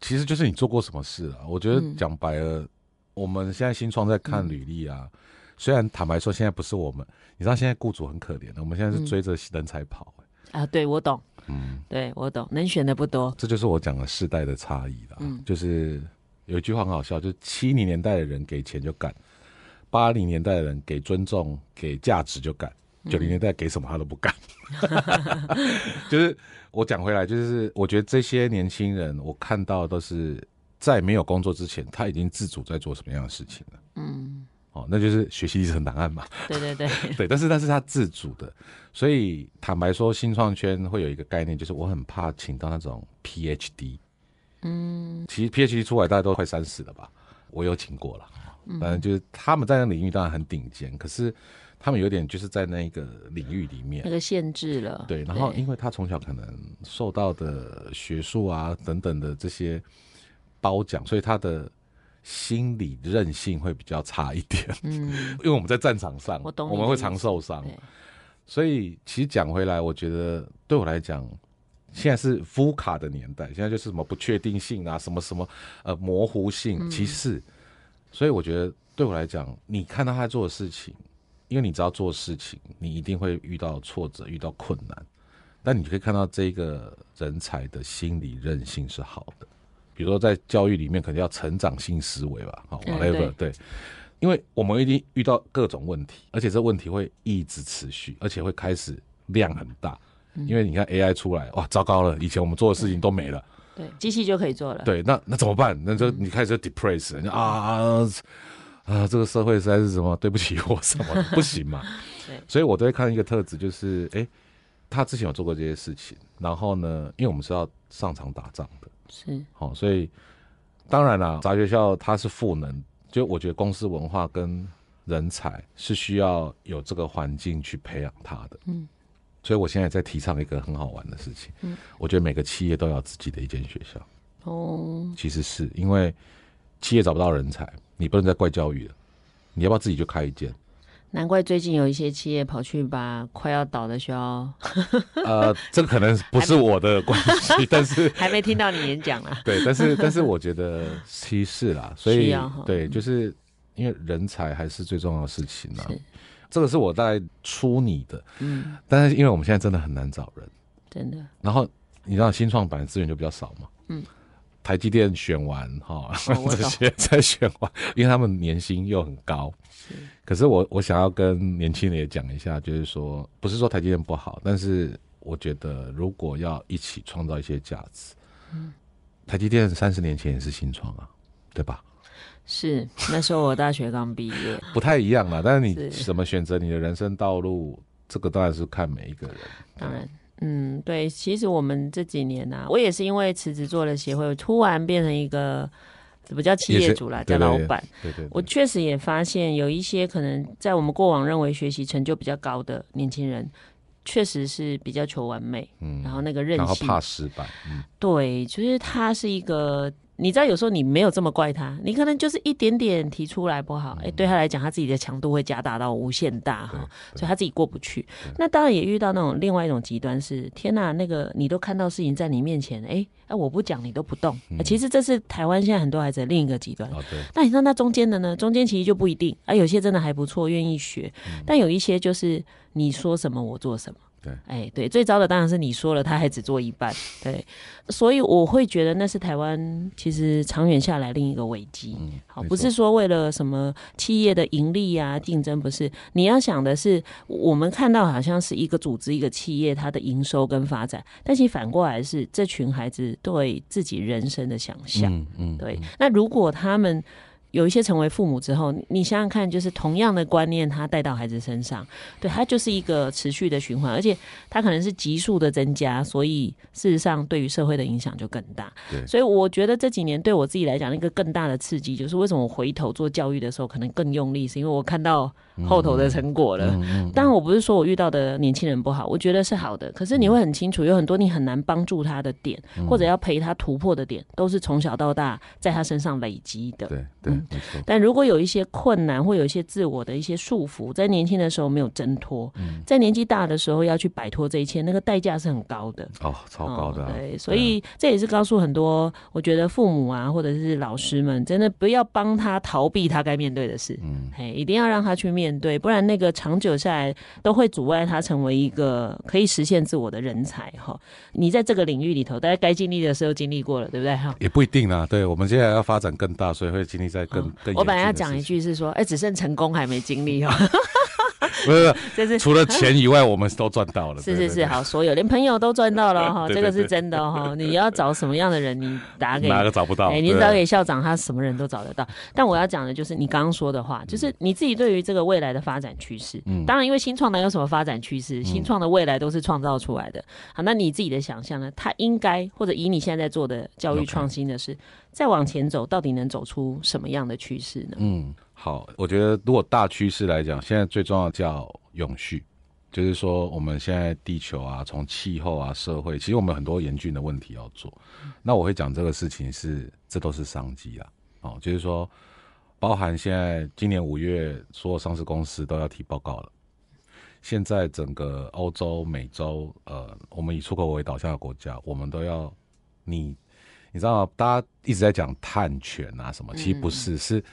其实就是你做过什么事啊？我觉得讲白了，嗯、我们现在新创在看履历啊。嗯、虽然坦白说，现在不是我们，你知道现在雇主很可怜的，我们现在是追着人才跑、欸嗯。啊，对，我懂，嗯，对我懂，能选的不多。这就是我讲的世代的差异啦。嗯，就是有一句话很好笑，就是七零年代的人给钱就干，八零年代的人给尊重、给价值就干。九零年代给什么他都不干，就是我讲回来，就是我觉得这些年轻人，我看到都是在没有工作之前，他已经自主在做什么样的事情了。嗯，哦，那就是学习历程档案嘛。对对对，对，但是那是他自主的，所以坦白说，新创圈会有一个概念，就是我很怕请到那种 PhD。嗯，其实 PhD 出来大家都快三十了吧？我有请过了，反正就是他们在那个领域当然很顶尖，可是。他们有点就是在那个领域里面，那个限制了。对，然后因为他从小可能受到的学术啊等等的这些褒奖，所以他的心理韧性会比较差一点。嗯，因为我们在战场上，我们会常受伤。所以其实讲回来，我觉得对我来讲，现在是福卡的年代，现在就是什么不确定性啊，什么什么呃模糊性，其实，所以我觉得对我来讲，你看到他做的事情。因为你知道做事情，你一定会遇到挫折，遇到困难，但你可以看到这个人才的心理韧性是好的。比如说在教育里面，肯定要成长性思维吧，好，whatever，对，因为我们一定遇到各种问题，而且这问题会一直持续，而且会开始量很大。因为你看 AI 出来，哇，糟糕了，以前我们做的事情都没了，对，机器就可以做了，对，那那怎么办？那就你开始 depress，你啊。啊，这个社会实在是什么对不起我什么不行嘛？对，所以我都会看一个特质，就是哎，他之前有做过这些事情，然后呢，因为我们是要上场打仗的，是，好，所以当然啦，杂学校它是赋能，就我觉得公司文化跟人才是需要有这个环境去培养他的，嗯，所以我现在在提倡一个很好玩的事情，嗯，我觉得每个企业都要自己的一间学校，哦，其实是因为企业找不到人才。你不能再怪教育了，你要不要自己就开一间？难怪最近有一些企业跑去把快要倒的学校，呃，这个可能不是我的关系，但是还没听到你演讲啊。对，但是 但是我觉得趋势啦，所以对，就是因为人才还是最重要的事情呢。是这个是我在出你的，嗯，但是因为我们现在真的很难找人，真的。然后你知道新创板资源就比较少嘛，嗯。台积电选完哈，这些再选完，因为他们年薪又很高。是，可是我我想要跟年轻人也讲一下，就是说，不是说台积电不好，但是我觉得如果要一起创造一些价值，嗯，台积电三十年前也是新创啊，对吧？是，那时候我大学刚毕业，不太一样嘛。但是你怎么选择你的人生道路，这个当然是看每一个人，当然。嗯，对，其实我们这几年呢、啊，我也是因为辞职做了协会，突然变成一个怎么叫企业主啦，叫老板。对对，对，我确实也发现有一些可能在我们过往认为学习成就比较高的年轻人，确实是比较求完美，嗯，然后那个韧性，然后怕失败，嗯，对，就是他是一个你知道，有时候你没有这么怪他，你可能就是一点点提出来不好，哎、欸，对他来讲，他自己的强度会加大到无限大哈，所以他自己过不去。那当然也遇到那种另外一种极端是，天哪，那个你都看到事情在你面前，哎、欸，哎，我不讲你都不动、欸。其实这是台湾现在很多孩子的另一个极端。哦、那你知道那中间的呢？中间其实就不一定，啊，有些真的还不错，愿意学，但有一些就是你说什么我做什么。对，哎、欸，对，最糟的当然是你说了，他还只做一半，对，所以我会觉得那是台湾其实长远下来另一个危机。嗯，好，不是说为了什么企业的盈利啊、竞争，不是。你要想的是，我们看到好像是一个组织、一个企业它的营收跟发展，但其实反过来是这群孩子对自己人生的想象。嗯嗯，对。那如果他们有一些成为父母之后，你想想看，就是同样的观念，他带到孩子身上，对，他就是一个持续的循环，而且他可能是急速的增加，所以事实上对于社会的影响就更大。对，所以我觉得这几年对我自己来讲，一个更大的刺激就是为什么我回头做教育的时候可能更用力，是因为我看到后头的成果了。当然，我不是说我遇到的年轻人不好，我觉得是好的，可是你会很清楚，有很多你很难帮助他的点，或者要陪他突破的点，都是从小到大在他身上累积的。对对。但如果有一些困难，或有一些自我的一些束缚，在年轻的时候没有挣脱，在年纪大的时候要去摆脱这一切，那个代价是很高的。哦，超高的、啊。对，所以这也是告诉很多，我觉得父母啊，或者是老师们，真的不要帮他逃避他该面对的事，嗯，嘿，一定要让他去面对，不然那个长久下来都会阻碍他成为一个可以实现自我的人才哈。你在这个领域里头，大家该经历的时候经历过了，对不对？哈？也不一定啊，对，我们接下来要发展更大，所以会经历在更。嗯我本来要讲一句是说，哎、欸，只剩成功还没经历哦。不是，这 是除了钱以外，我们都赚到了。是是是，好，所有连朋友都赚到了 哈，这个是真的哈。你要找什么样的人，你打给哪个找不到？哎、欸，你找给校长，他什么人都找得到。但我要讲的就是你刚刚说的话，就是你自己对于这个未来的发展趋势。嗯，当然，因为新创哪有什么发展趋势？新创的未来都是创造出来的。好，那你自己的想象呢？他应该或者以你现在在做的教育创新的事，再往前走，到底能走出什么样的趋势呢？嗯。好，我觉得如果大趋势来讲，现在最重要叫永续，就是说我们现在地球啊，从气候啊、社会，其实我们很多严峻的问题要做。那我会讲这个事情是，这都是商机啊。哦，就是说，包含现在今年五月，所有上市公司都要提报告了。现在整个欧洲、美洲，呃，我们以出口为导向的国家，我们都要你，你知道？大家一直在讲碳权啊什么，其实不是，是。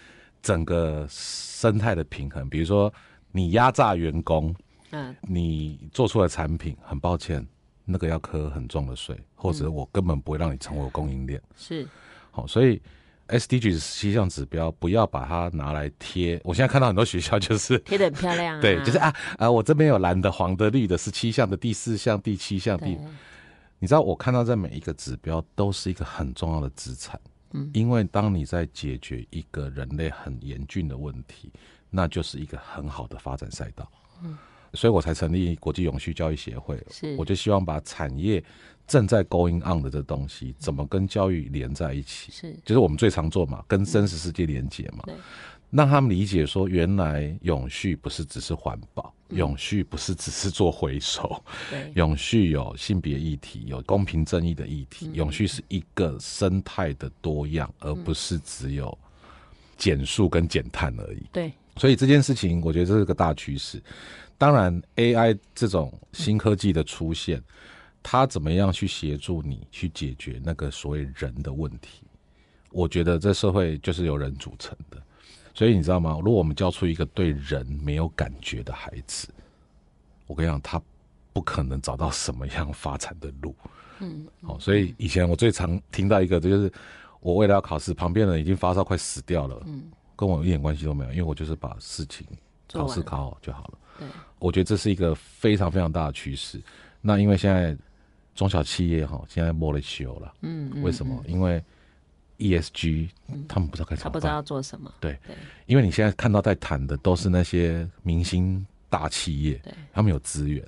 整个生态的平衡，比如说你压榨员工，嗯，你做出来的产品，很抱歉，那个要课很重的税，或者我根本不会让你成为供应链，嗯。是，好，所以 SDG 十七项指标不要把它拿来贴。我现在看到很多学校就是贴的很漂亮，啊，对，就是啊啊，我这边有蓝的、黄的、绿的，十七项的第四项、第七项、第，你知道我看到这每一个指标都是一个很重要的资产。嗯，因为当你在解决一个人类很严峻的问题，那就是一个很好的发展赛道。嗯，所以我才成立国际永续教育协会。是，我就希望把产业正在 going on 的这东西，怎么跟教育连在一起？是，就是我们最常做嘛，跟真实世界连接嘛。对。让他们理解说，原来永续不是只是环保，嗯，永续不是只是做回收，永续有性别议题，有公平正义的议题，嗯，永续是一个生态的多样，而不是只有减速跟减碳而已。对，所以这件事情，我觉得这是个大趋势。当然，AI 这种新科技的出现，嗯，它怎么样去协助你去解决那个所谓人的问题？我觉得这社会就是由人组成的。所以你知道吗？如果我们教出一个对人没有感觉的孩子，我跟你讲，他不可能找到什么样发展的路。嗯，好，所以以前我最常听到一个，就是我为了要考试，旁边人已经发烧快死掉了，嗯，跟我一点关系都没有，因为我就是把事情考试考好就好了。对，我觉得这是一个非常非常大的趋势。那因为现在中小企业哈，现在没得修了。嗯，为什么？因为 ESG，他们不知道该怎么办，他不知道要做什么。对，因为你现在看到在谈的都是那些明星大企业，对，他们有资源。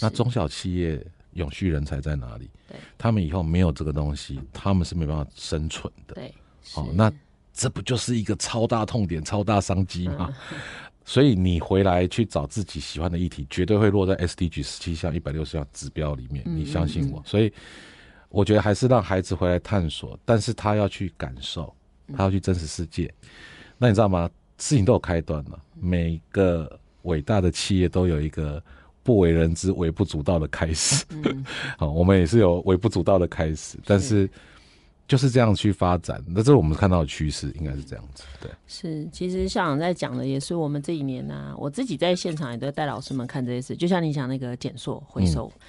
那中小企业永续人才在哪里？对，他们以后没有这个东西，他们是没办法生存的。对，好，那这不就是一个超大痛点、超大商机吗？嗯。所以你回来去找自己喜欢的议题，绝对会落在 SDG 十七项、一百六十项指标里面。你相信我。所以。我觉得还是让孩子回来探索，但是他要去感受，他要去真实世界。嗯、那你知道吗？事情都有开端了，每个伟大的企业都有一个不为人知、微不足道的开始。嗯、好，我们也是有微不足道的开始，但是。就是这样去发展，那这是我们看到的趋势，应该是这样子。对，是，其实校长在讲的也是我们这一年呢、啊，我自己在现场也都带老师们看这些事，就像你讲那个减塑回收。嗯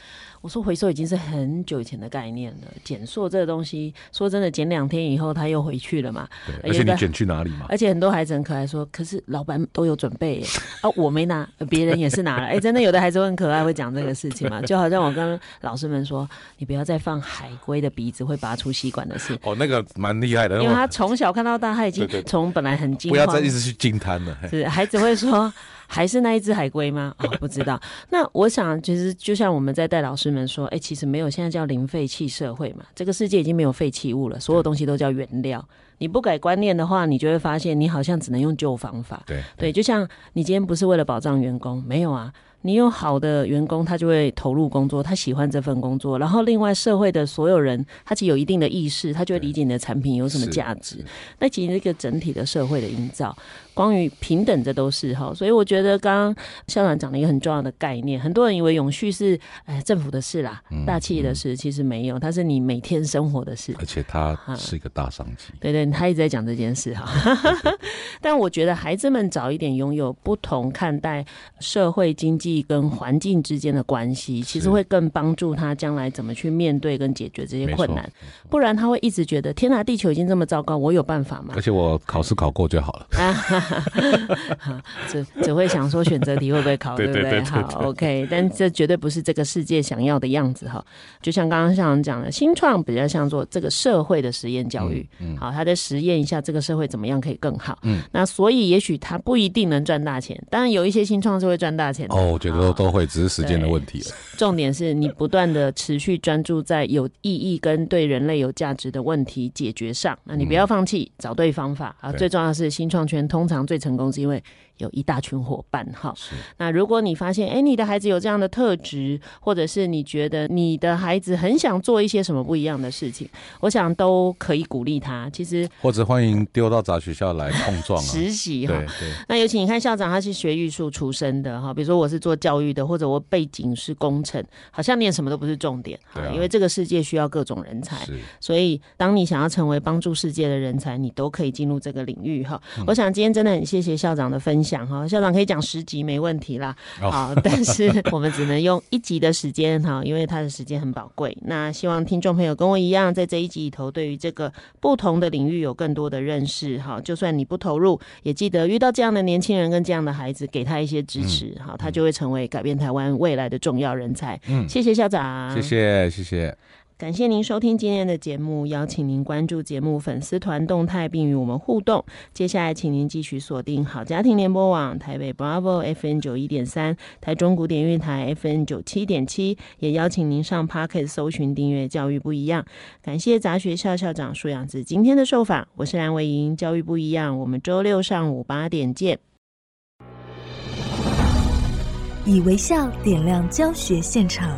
我说回收已经是很久以前的概念了，减塑这个东西，说真的，减两天以后它又回去了嘛。对，而且你减去哪里嘛？而且很多孩子很可爱，说，可是老板都有准备耶，啊，我没拿，别人也是拿了。哎、欸，真的有的孩子会很可爱，会讲这个事情嘛？就好像我跟老师们说，你不要再放海龟的鼻子会拔出吸管的事。哦，那个蛮厉害的，因为他从小看到大，他已经从本来很惊，不要再一直去惊叹了。是，孩子会说。还是那一只海龟吗？哦，不知道。那我想，其实就像我们在带老师们说，哎、欸，其实没有，现在叫零废弃社会嘛。这个世界已经没有废弃物了，所有东西都叫原料。你不改观念的话，你就会发现你好像只能用旧方法。对对，就像你今天不是为了保障员工，没有啊。你有好的员工，他就会投入工作，他喜欢这份工作。然后，另外社会的所有人，他其实有一定的意识，他就会理解你的产品有什么价值。那其实一个整体的社会的营造，关于平等，这都是哈。所以我觉得刚刚校长讲了一个很重要的概念，很多人以为永续是哎政府的事啦，嗯、大企业的事，嗯、其实没有，它是你每天生活的事。而且它是一个大商机。对，对对，他一直在讲这件事哈。但我觉得孩子们早一点拥有不同看待社会经济。跟环境之间的关系，其实会更帮助他将来怎么去面对跟解决这些困难。不然他会一直觉得天哪，地球已经这么糟糕，我有办法吗？而且我考试考过就好了。只只会想说选择题会不会考，对不对？好，OK。但这绝对不是这个世界想要的样子哈。就像刚刚校长讲的，新创比较像做这个社会的实验教育。嗯，好，他在实验一下这个社会怎么样可以更好。嗯，那所以也许他不一定能赚大钱，当然有一些新创是会赚大钱的。哦，我觉得都都会，只是时间的问题了。重点是你不断的持续专注在有意义跟对人类有价值的问题解决上，那你不要放弃，找对方法啊！最重要的是新创圈通常最成功是因为。有一大群伙伴哈，那如果你发现，哎、欸，你的孩子有这样的特质，或者是你觉得你的孩子很想做一些什么不一样的事情，我想都可以鼓励他。其实或者欢迎丢到杂学校来碰撞、啊、实习哈。对对。那尤其你看校长他是学艺术出身的哈，比如说我是做教育的，或者我背景是工程，好像念什么都不是重点。对、啊。因为这个世界需要各种人才，是所以当你想要成为帮助世界的人才，你都可以进入这个领域哈。嗯、我想今天真的很谢谢校长的分享。讲哈，校长可以讲十集没问题啦。好，但是我们只能用一集的时间哈，因为他的时间很宝贵。那希望听众朋友跟我一样，在这一集里头，对于这个不同的领域有更多的认识哈。就算你不投入，也记得遇到这样的年轻人跟这样的孩子，给他一些支持哈，他就会成为改变台湾未来的重要人才。嗯，谢谢校长，谢谢谢谢。感谢您收听今天的节目，邀请您关注节目粉丝团动态，并与我们互动。接下来，请您继续锁定好家庭联播网台北 Bravo F N 九一点三，台中古典乐台 F N 九七点七，也邀请您上 Podcast 搜寻订阅教育不一样。感谢杂学校校长舒养子今天的受访，我是蓝维莹，教育不一样，我们周六上午八点见。以微笑点亮教学现场。